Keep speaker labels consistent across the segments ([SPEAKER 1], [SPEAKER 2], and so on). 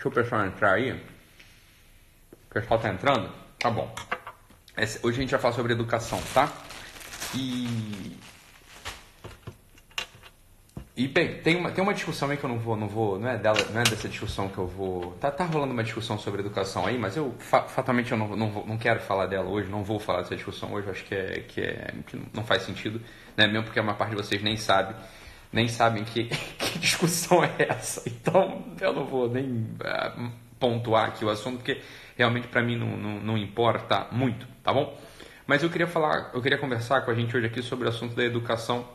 [SPEAKER 1] Deixa o pessoal entrar aí. O pessoal tá entrando? Tá bom. Hoje a gente vai falar sobre educação, tá? E. E bem, tem uma, tem uma discussão aí que eu não vou, não vou, não é dela, não é dessa discussão que eu vou. Tá, tá rolando uma discussão sobre educação aí, mas eu fatalmente eu não, não, não quero falar dela hoje, não vou falar dessa discussão hoje, acho que é que, é, que não faz sentido, né? Mesmo porque a maior parte de vocês nem sabe, nem sabem que, que discussão é essa. Então eu não vou nem uh, pontuar aqui o assunto, porque realmente para mim não, não, não importa muito, tá bom? Mas eu queria falar, eu queria conversar com a gente hoje aqui sobre o assunto da educação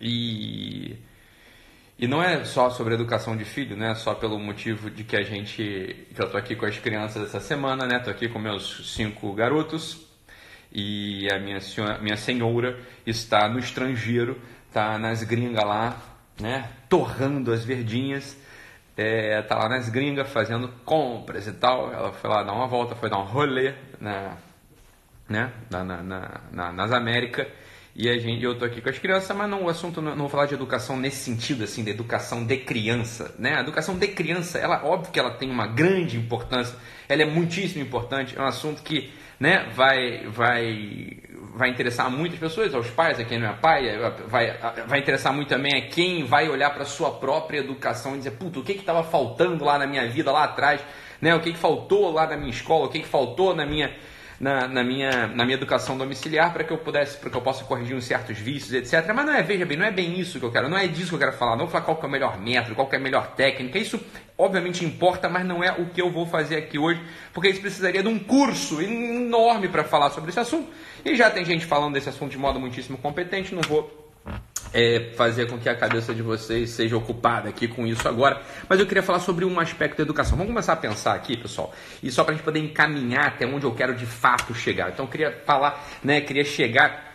[SPEAKER 1] e e não é só sobre educação de filho, né? Só pelo motivo de que a gente, que eu tô aqui com as crianças essa semana, né? Tô aqui com meus cinco garotos e a minha senhora, minha senhora está no estrangeiro, tá nas gringas lá, né? Torrando as verdinhas é, tá lá nas gringas fazendo compras e tal. Ela foi lá dar uma volta, foi dar um rolê na, né, na, na, na nas Américas. E a gente, eu tô aqui com as crianças, mas não, o assunto não, não vou falar de educação nesse sentido, assim, de educação de criança, né? A educação de criança, ela, óbvio que ela tem uma grande importância, ela é muitíssimo importante, é um assunto que, né, vai, vai, vai interessar muitas pessoas, aos pais, a quem não é pai, vai, vai interessar muito também a quem vai olhar para sua própria educação e dizer, puta, o que que estava faltando lá na minha vida, lá atrás, né? O que que faltou lá na minha escola, o que que faltou na minha na, na, minha, na minha educação domiciliar para que eu pudesse, para que eu possa corrigir uns certos vícios, etc. Mas não é, veja bem, não é bem isso que eu quero, não é disso que eu quero falar, não vou falar qual é o melhor método, qual é a melhor técnica, isso obviamente importa, mas não é o que eu vou fazer aqui hoje, porque isso precisaria de um curso enorme para falar sobre esse assunto, e já tem gente falando desse assunto de modo muitíssimo competente, não vou é, fazer com que a cabeça de vocês seja ocupada aqui com isso agora. Mas eu queria falar sobre um aspecto da educação. Vamos começar a pensar aqui, pessoal, e só para a gente poder encaminhar até onde eu quero de fato chegar. Então eu queria falar, né, queria chegar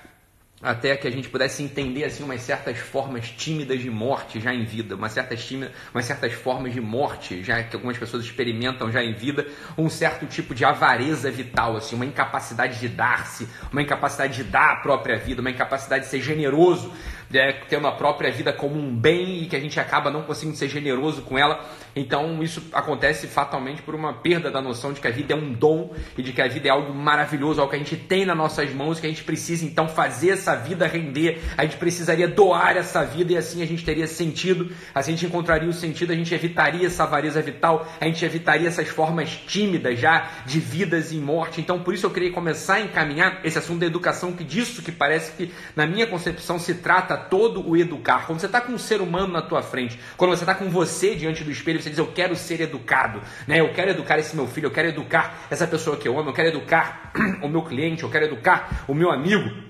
[SPEAKER 1] até que a gente pudesse entender assim umas certas formas tímidas de morte já em vida, umas certas tímidas, umas certas formas de morte já que algumas pessoas experimentam já em vida, um certo tipo de avareza vital, assim, uma incapacidade de dar-se, uma incapacidade de dar a própria vida, uma incapacidade de ser generoso, é, tendo a própria vida como um bem e que a gente acaba não conseguindo ser generoso com ela. Então isso acontece fatalmente por uma perda da noção de que a vida é um dom e de que a vida é algo maravilhoso, algo que a gente tem nas nossas mãos, que a gente precisa então fazer essa vida render. A gente precisaria doar essa vida e assim a gente teria sentido, assim a gente encontraria o sentido, a gente evitaria essa avareza vital, a gente evitaria essas formas tímidas já de vidas em morte. Então por isso eu queria começar a encaminhar esse assunto da educação, que disso que parece que na minha concepção se trata todo o educar. Quando você está com um ser humano na tua frente, quando você está com você diante do espelho, você diz, eu quero ser educado, né? eu quero educar esse meu filho, eu quero educar essa pessoa que eu amo, eu quero educar o meu cliente, eu quero educar o meu amigo.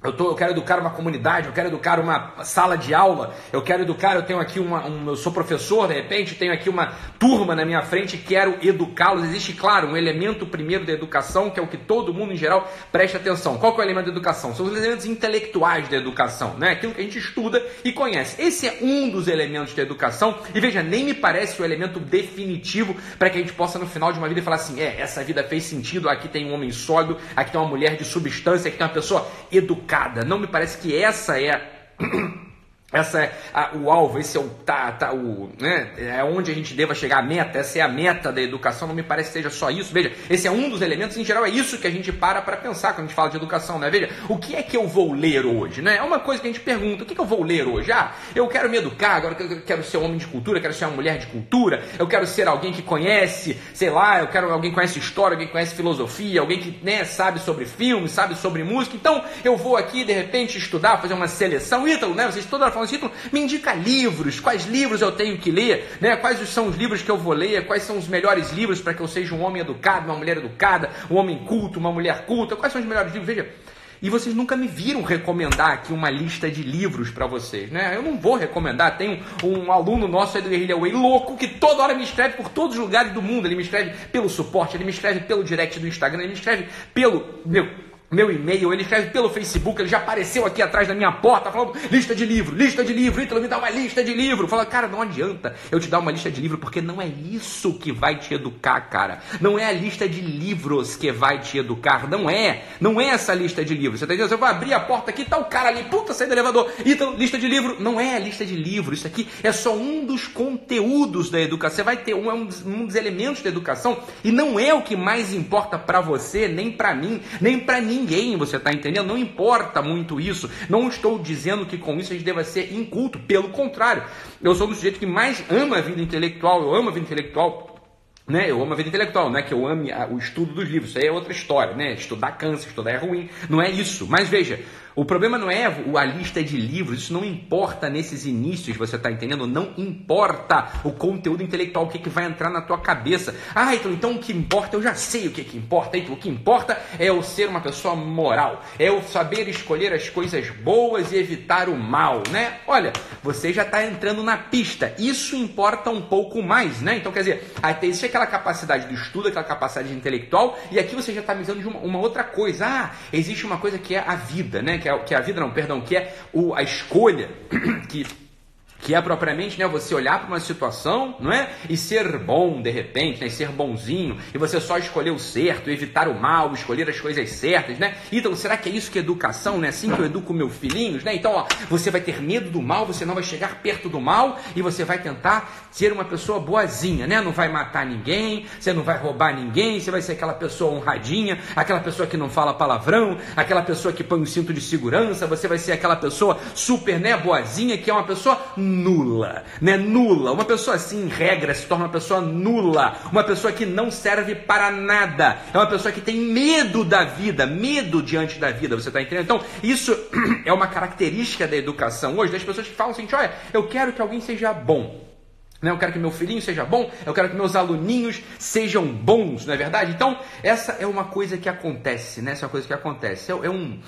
[SPEAKER 1] Eu, tô, eu quero educar uma comunidade, eu quero educar uma sala de aula, eu quero educar, eu tenho aqui uma, um, eu sou professor, de repente tenho aqui uma turma na minha frente e quero educá-los. Existe, claro, um elemento primeiro da educação, que é o que todo mundo em geral presta atenção. Qual é o elemento da educação? São os elementos intelectuais da educação, né? aquilo que a gente estuda e conhece. Esse é um dos elementos da educação, e veja, nem me parece o elemento definitivo para que a gente possa no final de uma vida falar assim, é, essa vida fez sentido, aqui tem um homem sólido, aqui tem uma mulher de substância, aqui tem uma pessoa educada Não me parece que essa é essa é a, o alvo, esse é o tá, tá o, né, é onde a gente deva chegar a meta, essa é a meta da educação, não me parece que seja só isso. Veja, esse é um dos elementos, em geral é isso que a gente para para pensar quando a gente fala de educação, né? Veja, o que é que eu vou ler hoje, né? É uma coisa que a gente pergunta, o que, é que eu vou ler hoje? Ah, eu quero me educar, agora eu quero ser um homem de cultura, quero ser uma mulher de cultura, eu quero ser alguém que conhece, sei lá, eu quero alguém que conhece história, alguém que conhece filosofia, alguém que, né, sabe sobre filme, sabe sobre música. Então, eu vou aqui de repente estudar, fazer uma seleção, Ítalo, né? Vocês toda hora falando me indica livros, quais livros eu tenho que ler, né? quais são os livros que eu vou ler, quais são os melhores livros para que eu seja um homem educado, uma mulher educada, um homem culto, uma mulher culta, quais são os melhores livros? Veja, e vocês nunca me viram recomendar aqui uma lista de livros para vocês, né? Eu não vou recomendar. Tem um, um aluno nosso aí do Guerrilha Way louco que toda hora me escreve por todos os lugares do mundo. Ele me escreve pelo suporte, ele me escreve pelo direct do Instagram, ele me escreve pelo meu meu e-mail, ele escreve pelo Facebook, ele já apareceu aqui atrás da minha porta falando lista de livro, lista de livro, Ítalo, me dá uma lista de livro. Fala, cara, não adianta eu te dar uma lista de livro, porque não é isso que vai te educar, cara. Não é a lista de livros que vai te educar, não é. Não é essa lista de livros. Você tá entendendo? Você vai abrir a porta aqui, tá o cara ali, puta, sai do elevador. Ítalo, lista de livro. Não é a lista de livro. Isso aqui é só um dos conteúdos da educação. Você vai ter um, um, dos, um dos elementos da educação e não é o que mais importa para você, nem para mim, nem para ninguém ninguém, você está entendendo? Não importa muito isso. Não estou dizendo que com isso a gente deva ser inculto, pelo contrário. Eu sou do sujeito que mais ama a vida intelectual, eu amo a vida intelectual. Né? Eu amo a vida intelectual, não é que eu ame o estudo dos livros, isso aí é outra história, né? Estudar cansa, estudar é ruim, não é isso. Mas veja, o problema não é a lista de livros, isso não importa nesses inícios, você está entendendo? Não importa o conteúdo intelectual, o que, que vai entrar na tua cabeça. Ah, então, então o que importa, eu já sei o que, que importa. Então, o que importa é eu ser uma pessoa moral, é eu saber escolher as coisas boas e evitar o mal, né? Olha, você já está entrando na pista, isso importa um pouco mais, né? Então, quer dizer, existe aquela capacidade do estudo, aquela capacidade intelectual, e aqui você já está de uma, uma outra coisa. Ah, existe uma coisa que é a vida, né? Que que é, que é a vida, não, perdão, que é o, a escolha que que é propriamente né, você olhar para uma situação não é? e ser bom de repente, né, e ser bonzinho, e você só escolher o certo, evitar o mal, escolher as coisas certas. Né? Então, será que é isso que é educação? Né? Assim que eu educo meus filhinhos? Né? Então, ó, você vai ter medo do mal, você não vai chegar perto do mal e você vai tentar ser uma pessoa boazinha, né? não vai matar ninguém, você não vai roubar ninguém, você vai ser aquela pessoa honradinha, aquela pessoa que não fala palavrão, aquela pessoa que põe um cinto de segurança, você vai ser aquela pessoa super né, boazinha, que é uma pessoa nula, né? Nula. Uma pessoa assim, em regra, se torna uma pessoa nula, uma pessoa que não serve para nada. É uma pessoa que tem medo da vida, medo diante da vida, você está entendendo? Então, isso é uma característica da educação hoje, das pessoas que falam assim, olha, eu quero que alguém seja bom. Né? Eu quero que meu filhinho seja bom, eu quero que meus aluninhos sejam bons, não é verdade? Então, essa é uma coisa que acontece, né? Essa é uma coisa que acontece. É, é um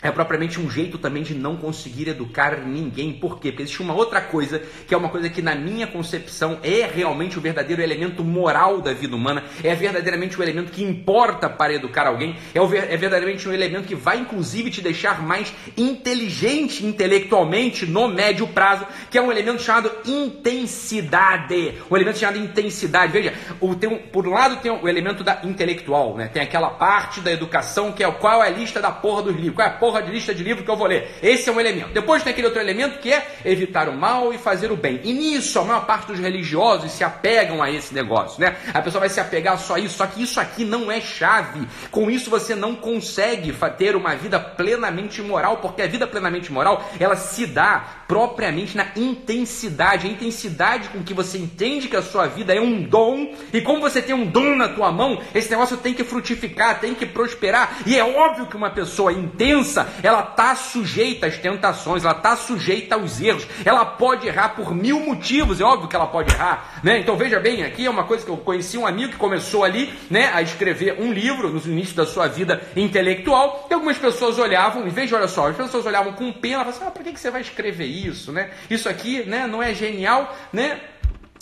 [SPEAKER 1] é propriamente um jeito também de não conseguir educar ninguém. Por quê? Porque existe uma outra coisa, que é uma coisa que na minha concepção é realmente o verdadeiro elemento moral da vida humana, é verdadeiramente o elemento que importa para educar alguém, é, o, é verdadeiramente um elemento que vai inclusive te deixar mais inteligente intelectualmente no médio prazo, que é um elemento chamado intensidade. Um elemento chamado intensidade. Veja, o, tem por um lado tem o elemento da intelectual, né? tem aquela parte da educação que é qual é a lista da porra dos livros, qual é a porra porra de lista de livro que eu vou ler. Esse é um elemento. Depois tem aquele outro elemento que é evitar o mal e fazer o bem. E nisso a maior parte dos religiosos se apegam a esse negócio, né? A pessoa vai se apegar só a isso, só que isso aqui não é chave. Com isso você não consegue ter uma vida plenamente moral, porque a vida plenamente moral, ela se dá propriamente na intensidade, a intensidade com que você entende que a sua vida é um dom, e como você tem um dom na tua mão, esse negócio tem que frutificar, tem que prosperar. E é óbvio que uma pessoa intensa ela está sujeita às tentações, ela está sujeita aos erros, ela pode errar por mil motivos, é óbvio que ela pode errar, né? Então veja bem, aqui é uma coisa que eu conheci um amigo que começou ali, né, a escrever um livro no início da sua vida intelectual, e algumas pessoas olhavam, e veja, olha só, as pessoas olhavam com pena, falavam assim, ah, por que, que você vai escrever isso, né? Isso aqui, né, não é genial, né?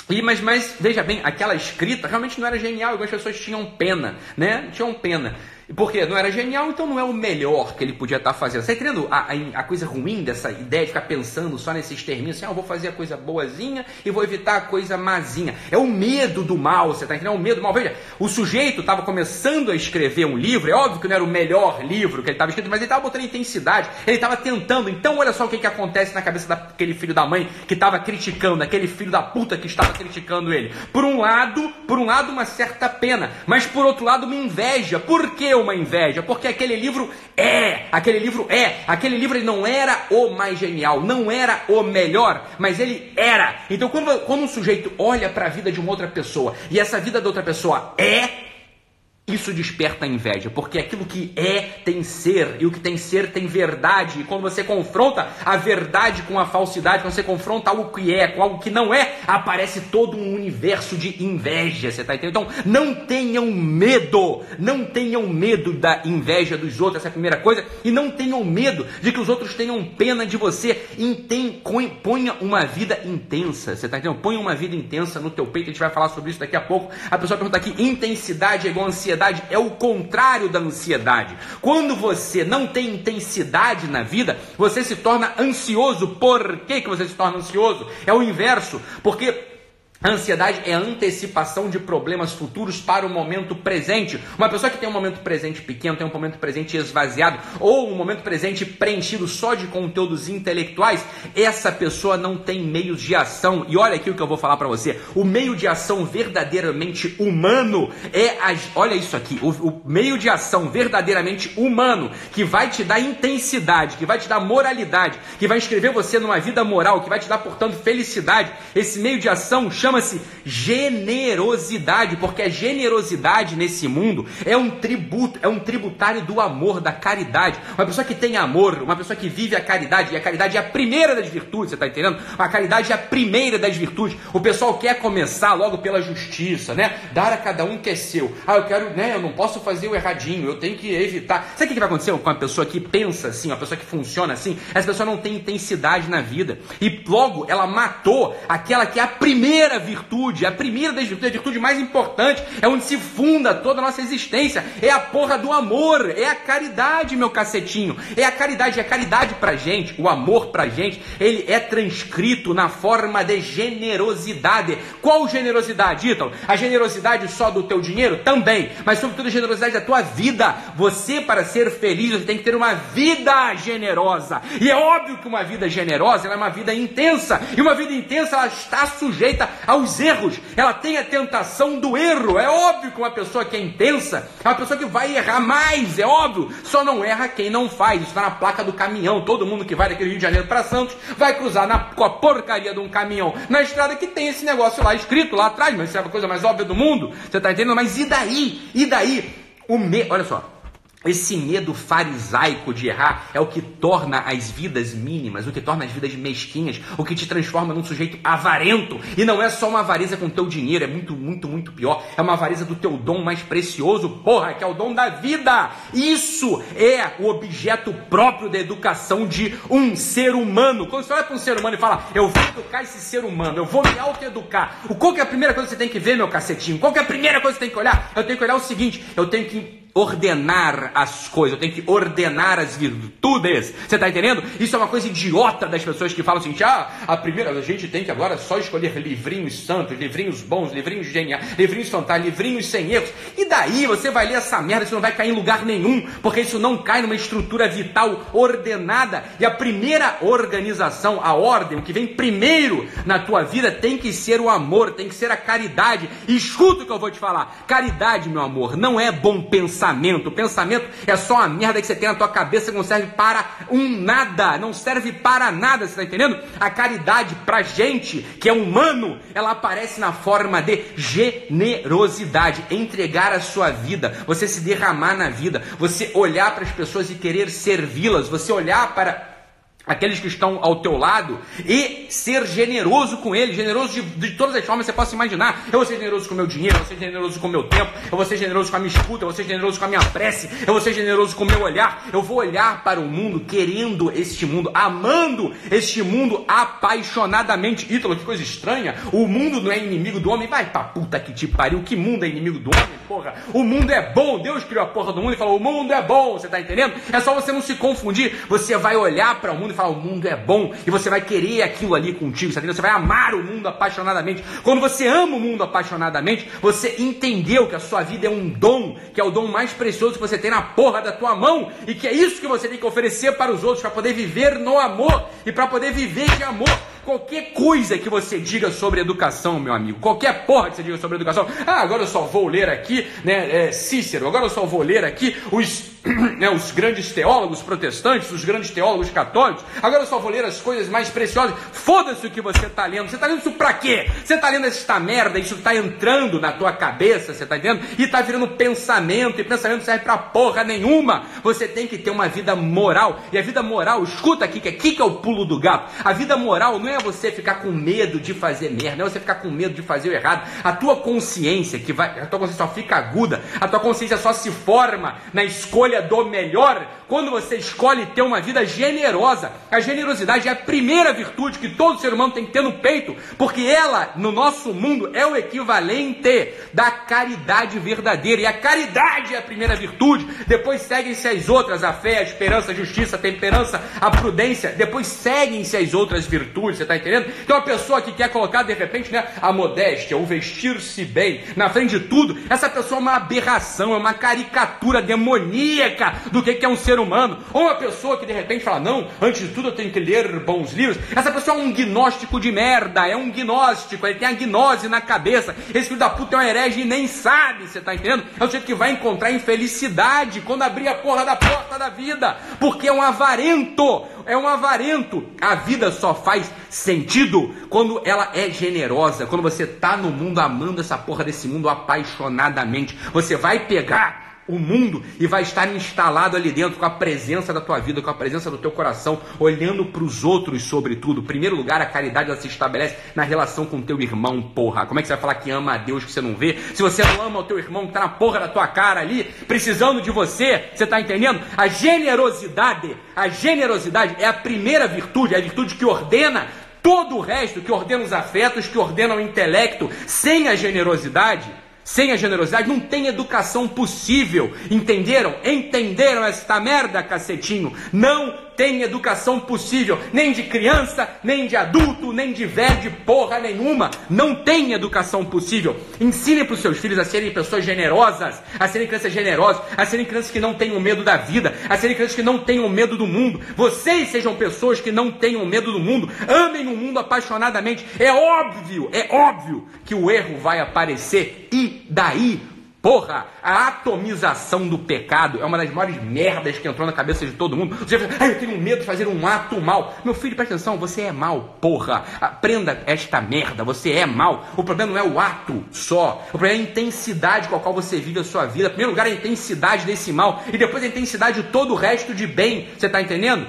[SPEAKER 1] E, mas, mas, veja bem, aquela escrita realmente não era genial, algumas pessoas tinham pena, né? Tinham pena. Porque não era genial, então não é o melhor que ele podia estar tá fazendo. Você está entendendo a, a, a, coisa ruim dessa ideia de ficar pensando só nesses termos? Assim, ah, eu vou fazer a coisa boazinha e vou evitar a coisa mazinha. É o medo do mal, você está entendendo? É o medo do mal. Veja, o sujeito estava começando a escrever um livro, é óbvio que não era o melhor livro que ele estava escrito, mas ele estava botando intensidade, ele estava tentando. Então, olha só o que, que acontece na cabeça daquele filho da mãe que estava criticando, aquele filho da puta que estava criticando ele. Por um lado, por um lado, uma certa pena, mas por outro lado, uma inveja. Por quê? Uma inveja, porque aquele livro é, aquele livro é, aquele livro ele não era o mais genial, não era o melhor, mas ele era. Então quando, quando um sujeito olha para a vida de uma outra pessoa e essa vida da outra pessoa é, isso desperta inveja, porque aquilo que é tem ser, e o que tem ser tem verdade. E quando você confronta a verdade com a falsidade, quando você confronta algo que é com algo que não é, aparece todo um universo de inveja. Você está entendendo? Então, não tenham medo, não tenham medo da inveja dos outros, essa é a primeira coisa, e não tenham medo de que os outros tenham pena de você. Intem, ponha uma vida intensa, você está entendendo? Ponha uma vida intensa no teu peito, a gente vai falar sobre isso daqui a pouco. A pessoa pergunta aqui: intensidade é igual ansiedade generosidade é o contrário da ansiedade. Quando você não tem intensidade na vida, você se torna ansioso. Por que, que você se torna ansioso? É o inverso, porque ansiedade é antecipação de problemas futuros para o momento presente. Uma pessoa que tem um momento presente pequeno, tem um momento presente esvaziado, ou um momento presente preenchido só de conteúdos intelectuais, essa pessoa não tem meios de ação. E olha aqui o que eu vou falar para você: o meio de ação verdadeiramente humano é. A, olha isso aqui: o, o meio de ação verdadeiramente humano que vai te dar intensidade, que vai te dar moralidade, que vai inscrever você numa vida moral, que vai te dar, portanto, felicidade. Esse meio de ação chama chama-se generosidade, porque a generosidade nesse mundo é um tributo, é um tributário do amor, da caridade. Uma pessoa que tem amor, uma pessoa que vive a caridade, e a caridade é a primeira das virtudes, você está entendendo? A caridade é a primeira das virtudes. O pessoal quer começar logo pela justiça, né? Dar a cada um que é seu. Ah, eu quero, né? Eu não posso fazer o erradinho, eu tenho que evitar. Sabe o que vai acontecer com uma pessoa que pensa assim, uma pessoa que funciona assim? Essa pessoa não tem intensidade na vida. E logo ela matou aquela que é a primeira primeira virtude, a primeira das virtudes, a virtude mais importante, é onde se funda toda a nossa existência, é a porra do amor, é a caridade, meu cacetinho, é a caridade, é a caridade pra gente, o amor pra gente, ele é transcrito na forma de generosidade. Qual generosidade, Ítalo? A generosidade só do teu dinheiro? Também, mas sobretudo a generosidade da tua vida. Você, para ser feliz, você tem que ter uma vida generosa. E é óbvio que uma vida generosa é uma vida intensa, e uma vida intensa ela está sujeita aos erros, ela tem a tentação do erro. É óbvio que uma pessoa que é intensa é uma pessoa que vai errar mais, é óbvio. Só não erra quem não faz. Isso está na placa do caminhão. Todo mundo que vai daquele Rio de Janeiro para Santos vai cruzar na, com a porcaria de um caminhão na estrada que tem esse negócio lá escrito lá atrás, mas isso é a coisa mais óbvia do mundo. Você está entendendo? Mas e daí? E daí? O me... Olha só. Esse medo farisaico de errar é o que torna as vidas mínimas, o que torna as vidas mesquinhas, o que te transforma num sujeito avarento. E não é só uma avareza com teu dinheiro, é muito, muito, muito pior. É uma avareza do teu dom mais precioso, porra, que é o dom da vida. Isso é o objeto próprio da educação de um ser humano. Quando você olha para um ser humano e fala, eu vou educar esse ser humano, eu vou me autoeducar. Qual que é a primeira coisa que você tem que ver, meu cacetinho? Qual que é a primeira coisa que você tem que olhar? Eu tenho que olhar o seguinte, eu tenho que ordenar as coisas, eu tenho que ordenar as virtudes. Você está entendendo? Isso é uma coisa idiota das pessoas que falam assim: ah, a primeira, a gente tem que agora só escolher livrinhos santos, livrinhos bons, livrinhos geniais, livrinhos fantásticos, livrinhos sem erros. E daí você vai ler essa merda, isso não vai cair em lugar nenhum, porque isso não cai numa estrutura vital ordenada. E a primeira organização, a ordem, o que vem primeiro na tua vida tem que ser o amor, tem que ser a caridade. E escuta o que eu vou te falar: caridade, meu amor, não é bom pensar pensamento. O pensamento é só uma merda que você tem na tua cabeça que não serve para um nada. Não serve para nada, você está entendendo? A caridade pra gente, que é humano, ela aparece na forma de generosidade. Entregar a sua vida, você se derramar na vida, você olhar para as pessoas e querer servi-las, você olhar para aqueles que estão ao teu lado e ser generoso com eles, generoso de, de, todas as formas que você possa imaginar. Eu vou ser generoso com o meu dinheiro, eu vou ser generoso com o meu tempo, eu vou ser generoso com a minha escuta, eu vou ser generoso com a minha prece, eu vou ser generoso com o meu olhar. Eu vou olhar para o mundo querendo este mundo, amando este mundo apaixonadamente. Ítalo, que coisa estranha. O mundo não é inimigo do homem. Vai pra puta que te pariu. Que mundo é inimigo do homem, porra? O mundo é bom. Deus criou a porra do mundo e falou: o mundo é bom. Você tá entendendo? É só você não se confundir. Você vai olhar para o mundo falar: o mundo é bom, e você vai querer aquilo ali contigo, você vai amar o mundo apaixonadamente. Quando você ama o mundo apaixonadamente, você entendeu que a sua vida é um dom, que é o dom mais precioso que você tem na porra da tua mão, e que é isso que você tem que oferecer para os outros, para poder viver no amor e para poder viver de amor. Qualquer coisa que você diga sobre educação, meu amigo, qualquer porra que você diga sobre educação, ah, agora eu só vou ler aqui, né, é, Cícero, agora eu só vou ler aqui os, né, os grandes teólogos protestantes, os grandes teólogos católicos, agora eu só vou ler as coisas mais preciosas. Foda-se o que você está lendo. Você está lendo isso pra quê? Você está lendo esta merda, isso está entrando na tua cabeça, você está entendendo? E está virando pensamento, e pensamento serve pra porra nenhuma. Você tem que ter uma vida moral, e a vida moral, escuta aqui, que aqui que é o pulo do gato. A vida moral não é é você ficar com medo de fazer merda, não é você ficar com medo de fazer o errado. A tua consciência, que vai, a tua consciência só fica aguda, a tua consciência só se forma na escolha do melhor, quando você escolhe ter uma vida generosa. A generosidade é a primeira virtude que todo ser humano tem que ter no peito, porque ela, no nosso mundo, é o equivalente da caridade verdadeira. E a caridade é a primeira virtude, depois seguem-se as outras, a fé, a esperança, a justiça, a temperança, a prudência, depois seguem-se as outras virtudes, você está entendendo? Então a pessoa que quer colocar de repente né, a modéstia, o vestir-se bem, na frente de tudo, essa pessoa é uma aberração, é uma caricatura demoníaca do que é um ser humano. Ou uma pessoa que de repente fala, não, antes de tudo eu tenho que ler bons livros. Essa pessoa é um gnóstico de merda, é um gnóstico, ele tem a gnose na cabeça. Esse filho da puta é um herege e nem sabe, você está entendendo? É o jeito que vai encontrar infelicidade quando abrir a porra da porta da vida, porque é um avarento, é um avarento. A vida só faz sentido quando ela é generosa, quando você tá no mundo amando essa porra desse mundo apaixonadamente. Você vai pegar o mundo e vai estar instalado ali dentro com a presença da tua vida, com a presença do teu coração, olhando para os outros sobretudo. Em primeiro lugar, a caridade ela se estabelece na relação com teu irmão, porra. Como é que você vai falar que ama a Deus que você não vê? Se você não ama o teu irmão que está na porra da tua cara ali, precisando de você, você está entendendo? A generosidade, a generosidade é a primeira virtude, é a virtude que ordena todo o resto, que ordena os afetos, que ordena o intelecto. Sem a generosidade, sem a generosidade não tem educação possível. Entenderam? Entenderam esta merda, cacetinho? Não tem educação possível, nem de criança, nem de adulto, nem de velho, de porra nenhuma. Não tem educação possível. Ensine para os seus filhos a serem pessoas generosas, a serem crianças generosas, a serem crianças que não tenham medo da vida, a serem crianças que não tenham medo do mundo. Vocês sejam pessoas que não tenham medo do mundo, amem o mundo apaixonadamente. É óbvio, é óbvio que o erro vai aparecer e daí Porra, a atomização do pecado é uma das maiores merdas que entrou na cabeça de todo mundo. Você fala, ah, eu tenho medo de fazer um ato mal. Meu filho, presta atenção, você é mal, porra. Aprenda esta merda, você é mal. O problema não é o ato só. O problema é a intensidade com a qual você vive a sua vida. Em primeiro lugar, a intensidade desse mal. E depois a intensidade de todo o resto de bem. Você está entendendo?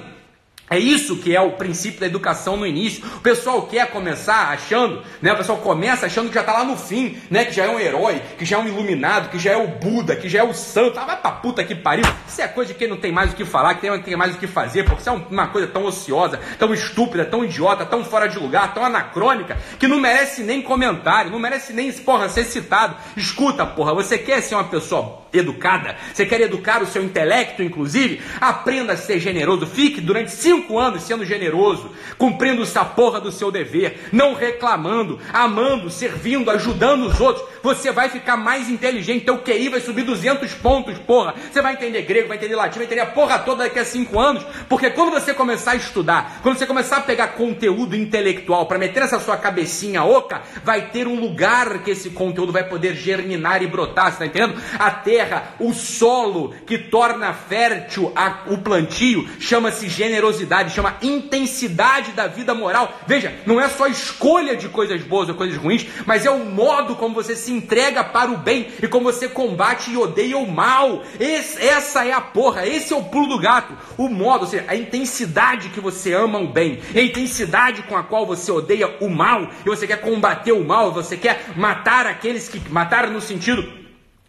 [SPEAKER 1] É isso que é o princípio da educação no início. O pessoal quer começar achando, né? O pessoal começa achando que já está lá no fim, né? Que já é um herói, que já é um iluminado, que já é o Buda, que já é o santo. Ah, vai pra puta que pariu. Isso é coisa de quem não tem mais o que falar, que tem, tem mais o que fazer, porque isso é uma coisa tão ociosa, tão estúpida, tão idiota, tão fora de lugar, tão anacrônica, que não merece nem comentário, não merece nem, porra, ser citado. Escuta, porra, você quer ser uma pessoa educada? Você quer educar o seu intelecto, inclusive? Aprenda a ser generoso. Fique durante cinco anos sendo generoso, cumprindo essa porra do seu dever, não reclamando, amando, servindo, ajudando os outros, você vai ficar mais inteligente, teu QI vai subir 200 pontos, porra. Você vai entender grego, vai entender latim, vai entender a porra toda daqui a cinco anos, porque quando você começar a estudar, quando você começar a pegar conteúdo intelectual para meter nessa sua cabecinha oca, vai ter um lugar que esse conteúdo vai poder germinar e brotar, você tá entendendo? A terra, o solo que torna fértil a, o plantio, chama-se generosidade chama intensidade da vida moral. Veja, não é só escolha de coisas boas ou coisas ruins, mas é o modo como você se entrega para o bem e como você combate e odeia o mal. Esse, essa é a porra, esse é o pulo do gato. O modo, ou seja, a intensidade que você ama o bem, a intensidade com a qual você odeia o mal, e você quer combater o mal, você quer matar aqueles que. matar no sentido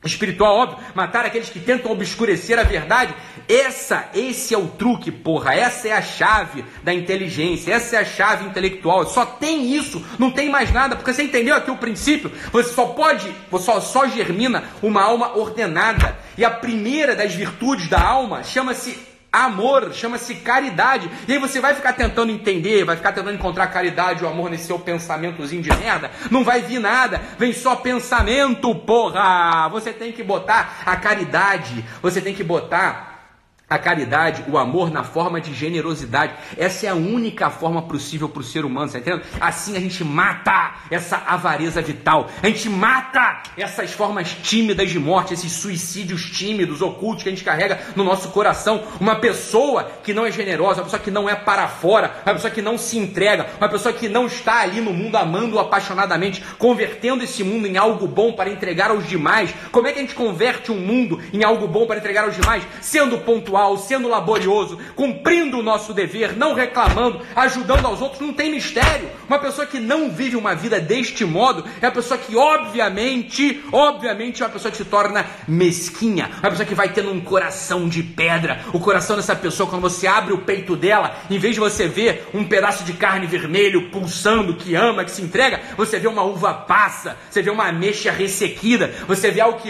[SPEAKER 1] espiritual, óbvio, matar aqueles que tentam obscurecer a verdade. Essa, esse é o truque, porra. Essa é a chave da inteligência, essa é a chave intelectual. Só tem isso, não tem mais nada, porque você entendeu aqui o princípio? Você só pode, só, só germina uma alma ordenada. E a primeira das virtudes da alma chama-se Amor chama-se caridade. E aí você vai ficar tentando entender, vai ficar tentando encontrar caridade ou amor nesse seu pensamentozinho de merda. Não vai vir nada, vem só pensamento, porra. Você tem que botar a caridade, você tem que botar a caridade, o amor na forma de generosidade. Essa é a única forma possível para o ser humano, tá entendendo? Assim a gente mata essa avareza vital, a gente mata essas formas tímidas de morte, esses suicídios tímidos, ocultos que a gente carrega no nosso coração. Uma pessoa que não é generosa, uma pessoa que não é para fora, uma pessoa que não se entrega, uma pessoa que não está ali no mundo amando apaixonadamente, convertendo esse mundo em algo bom para entregar aos demais. Como é que a gente converte um mundo em algo bom para entregar aos demais? Sendo pontual sendo laborioso, cumprindo o nosso dever, não reclamando, ajudando aos outros, não tem mistério. Uma pessoa que não vive uma vida deste modo é a pessoa que, obviamente, obviamente, é uma pessoa que se torna mesquinha, uma pessoa que vai tendo um coração de pedra. O coração dessa pessoa, quando você abre o peito dela, em vez de você ver um pedaço de carne vermelho pulsando, que ama, que se entrega, você vê uma uva passa, você vê uma ameixa ressequida, você vê algo que,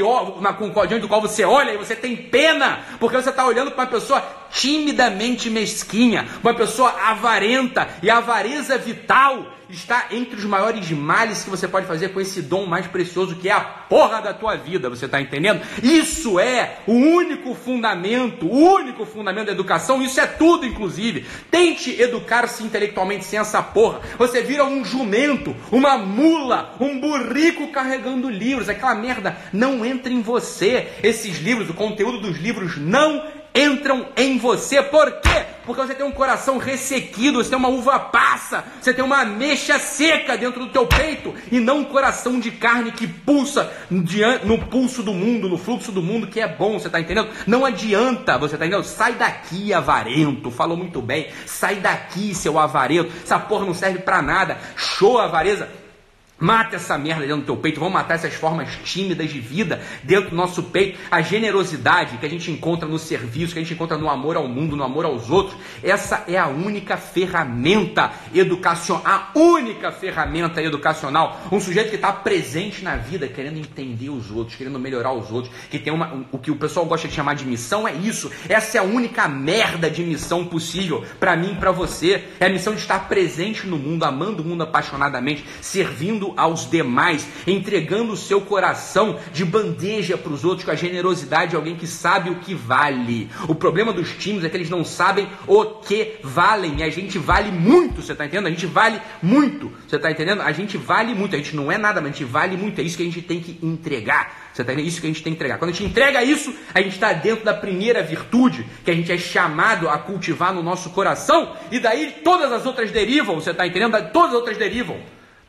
[SPEAKER 1] diante do qual você olha e você tem pena, porque você está olhando uma pessoa timidamente mesquinha, uma pessoa avarenta e a avareza vital está entre os maiores males que você pode fazer com esse dom mais precioso que é a porra da tua vida, você está entendendo? Isso é o único fundamento, o único fundamento da educação, isso é tudo, inclusive. Tente educar-se intelectualmente sem essa porra. Você vira um jumento, uma mula, um burrico carregando livros. Aquela merda não entra em você. Esses livros, o conteúdo dos livros não entram em você. Por quê? Porque você tem um coração ressequido, você tem uma uva passa, você tem uma mecha seca dentro do teu peito e não um coração de carne que pulsa no pulso do mundo, no fluxo do mundo, que é bom, você está entendendo? Não adianta, você está entendendo? Sai daqui, avarento, falou muito bem. Sai daqui, seu avarento. Essa porra não serve para nada. Show, avareza. Mata essa merda dentro do teu peito, vamos matar essas formas tímidas de vida dentro do nosso peito. A generosidade que a gente encontra no serviço, que a gente encontra no amor ao mundo, no amor aos outros, essa é a única ferramenta educacional, a única ferramenta educacional. Um sujeito que está presente na vida, querendo entender os outros, querendo melhorar os outros, que tem uma, o que o pessoal gosta de chamar de missão, é isso. Essa é a única merda de missão possível para mim e para você. É a missão de estar presente no mundo, amando o mundo apaixonadamente, servindo aos demais, entregando o seu coração de bandeja para os outros com a generosidade de alguém que sabe o que vale. O problema dos times é que eles não sabem o que valem e a gente vale muito, você está entendendo? A gente vale muito, você está entendendo? A gente vale muito, a gente não é nada, mas a gente vale muito, é isso que a gente tem que entregar. Você está entendendo? Isso que a gente tem que entregar. Quando a gente entrega isso, a gente está dentro da primeira virtude que a gente é chamado a cultivar no nosso coração, e daí todas as outras derivam, você está entendendo? Todas as outras derivam.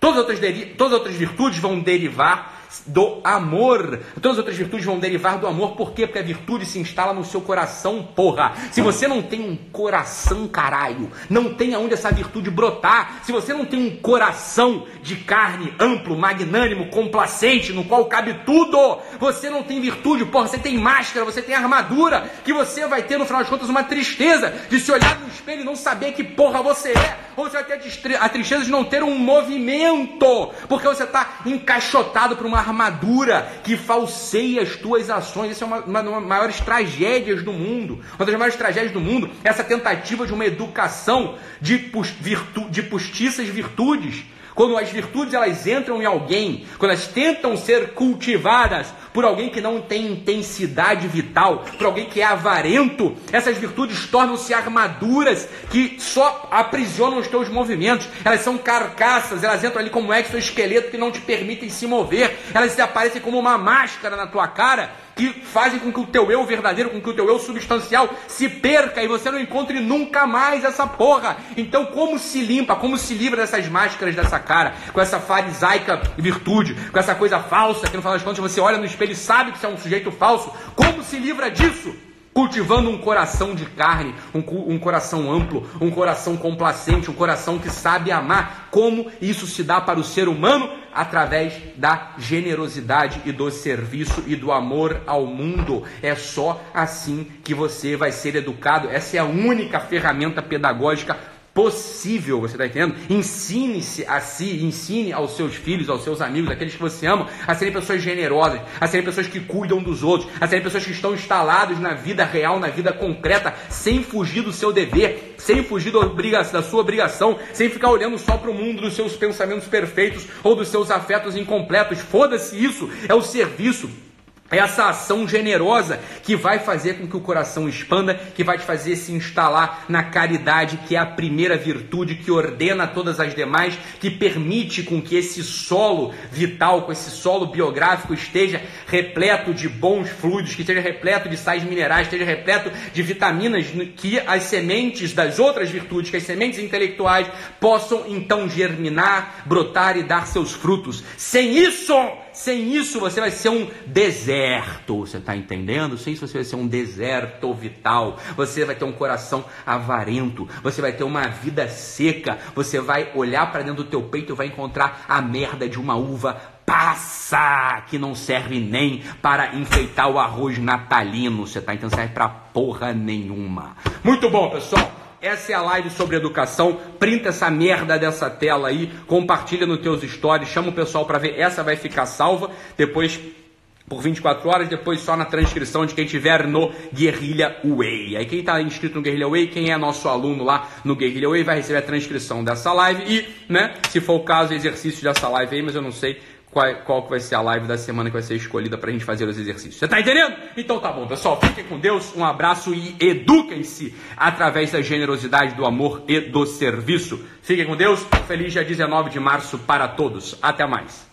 [SPEAKER 1] Todas as outras, todas as outras virtudes vão derivar do amor. Todas as outras virtudes vão derivar do amor. Por quê? Porque a virtude se instala no seu coração, porra. Se você não tem um coração, caralho, não tem aonde essa virtude brotar. Se você não tem um coração de carne amplo, magnânimo, complacente, no qual cabe tudo, você não tem virtude, porra. Você tem máscara, você tem armadura, que você vai ter, no final das contas, uma tristeza de se olhar no espelho e não saber que porra você é. Ou você vai ter a tristeza de não ter um movimento, porque você está encaixotado para uma armadura que falseia as tuas ações. Isso é uma, uma, uma das maiores tragédias do mundo. Uma das maiores tragédias do mundo é essa tentativa de uma educação de, virtu, de postiças virtudes quando as virtudes elas entram em alguém, quando elas tentam ser cultivadas por alguém que não tem intensidade vital, por alguém que é avarento, essas virtudes tornam-se armaduras que só aprisionam os teus movimentos. Elas são carcaças, elas entram ali como exoesqueleto que não te permitem se mover. Elas aparecem como uma máscara na tua cara que fazem com que o teu eu verdadeiro, com que o teu eu substancial se perca e você não encontre nunca mais essa porra. Então, como se limpa, como se livra dessas máscaras dessa cara, com essa farisaica virtude, com essa coisa falsa que no final das contas você olha no espelho e sabe que você é um sujeito falso? Como se livra disso? Cultivando um coração de carne, um, um, coração amplo, um coração complacente, um coração que sabe amar. Como isso se dá para o ser humano? Através da generosidade e do serviço e do amor ao mundo. É só assim que você vai ser educado. Essa é a única ferramenta pedagógica possível, você está entendendo? Ensine-se a si, ensine aos seus filhos, aos seus amigos, aqueles que você ama, a serem pessoas generosas, a serem pessoas que cuidam dos outros, a serem pessoas que estão instaladas na vida real, na vida concreta, sem fugir do seu dever, sem fugir da sua obrigação, sem ficar olhando só para o mundo dos seus pensamentos perfeitos ou dos seus afetos incompletos. Foda-se isso, é o serviço essa ação generosa que vai fazer com que o coração expanda, que vai te fazer se instalar na caridade, que é a primeira virtude que ordena todas as demais, que permite com que esse solo vital, com esse solo biográfico esteja repleto de bons fluidos, que esteja repleto de sais minerais, esteja repleto de vitaminas, que as sementes das outras virtudes, que as sementes intelectuais possam então germinar, brotar e dar seus frutos. Sem isso, Sem isso você vai ser um deserto. Você está entendendo? Sem isso você vai ser um deserto vital. Você vai ter um coração avarento. Você vai ter uma vida seca. Você vai olhar para dentro do teu peito e vai encontrar a merda de uma uva passa, que não serve nem para enfeitar o arroz natalino. Você tá entendendo? Serve para porra nenhuma. Muito bom, pessoal. Essa é a live sobre educação. Printa essa merda dessa tela aí, compartilha nos teus stories, chama o pessoal para ver. Essa vai ficar salva. Depois por 24 horas, depois só na transcrição de quem tiver no Guerrilha Way. Aí quem está inscrito no Guerrilha Way, quem é nosso aluno lá no Guerrilha Way, vai receber a transcrição dessa live e, né, se for o caso, exercício dessa live aí, mas eu não sei qual, qual que vai ser a live da semana que vai ser escolhida para a gente fazer os exercícios. Você tá entendendo? Então tá bom, pessoal. Fiquem com Deus, um abraço e eduquem-se através da generosidade, do amor e do serviço. Fiquem com Deus. Feliz dia 19 de março para todos. Até mais.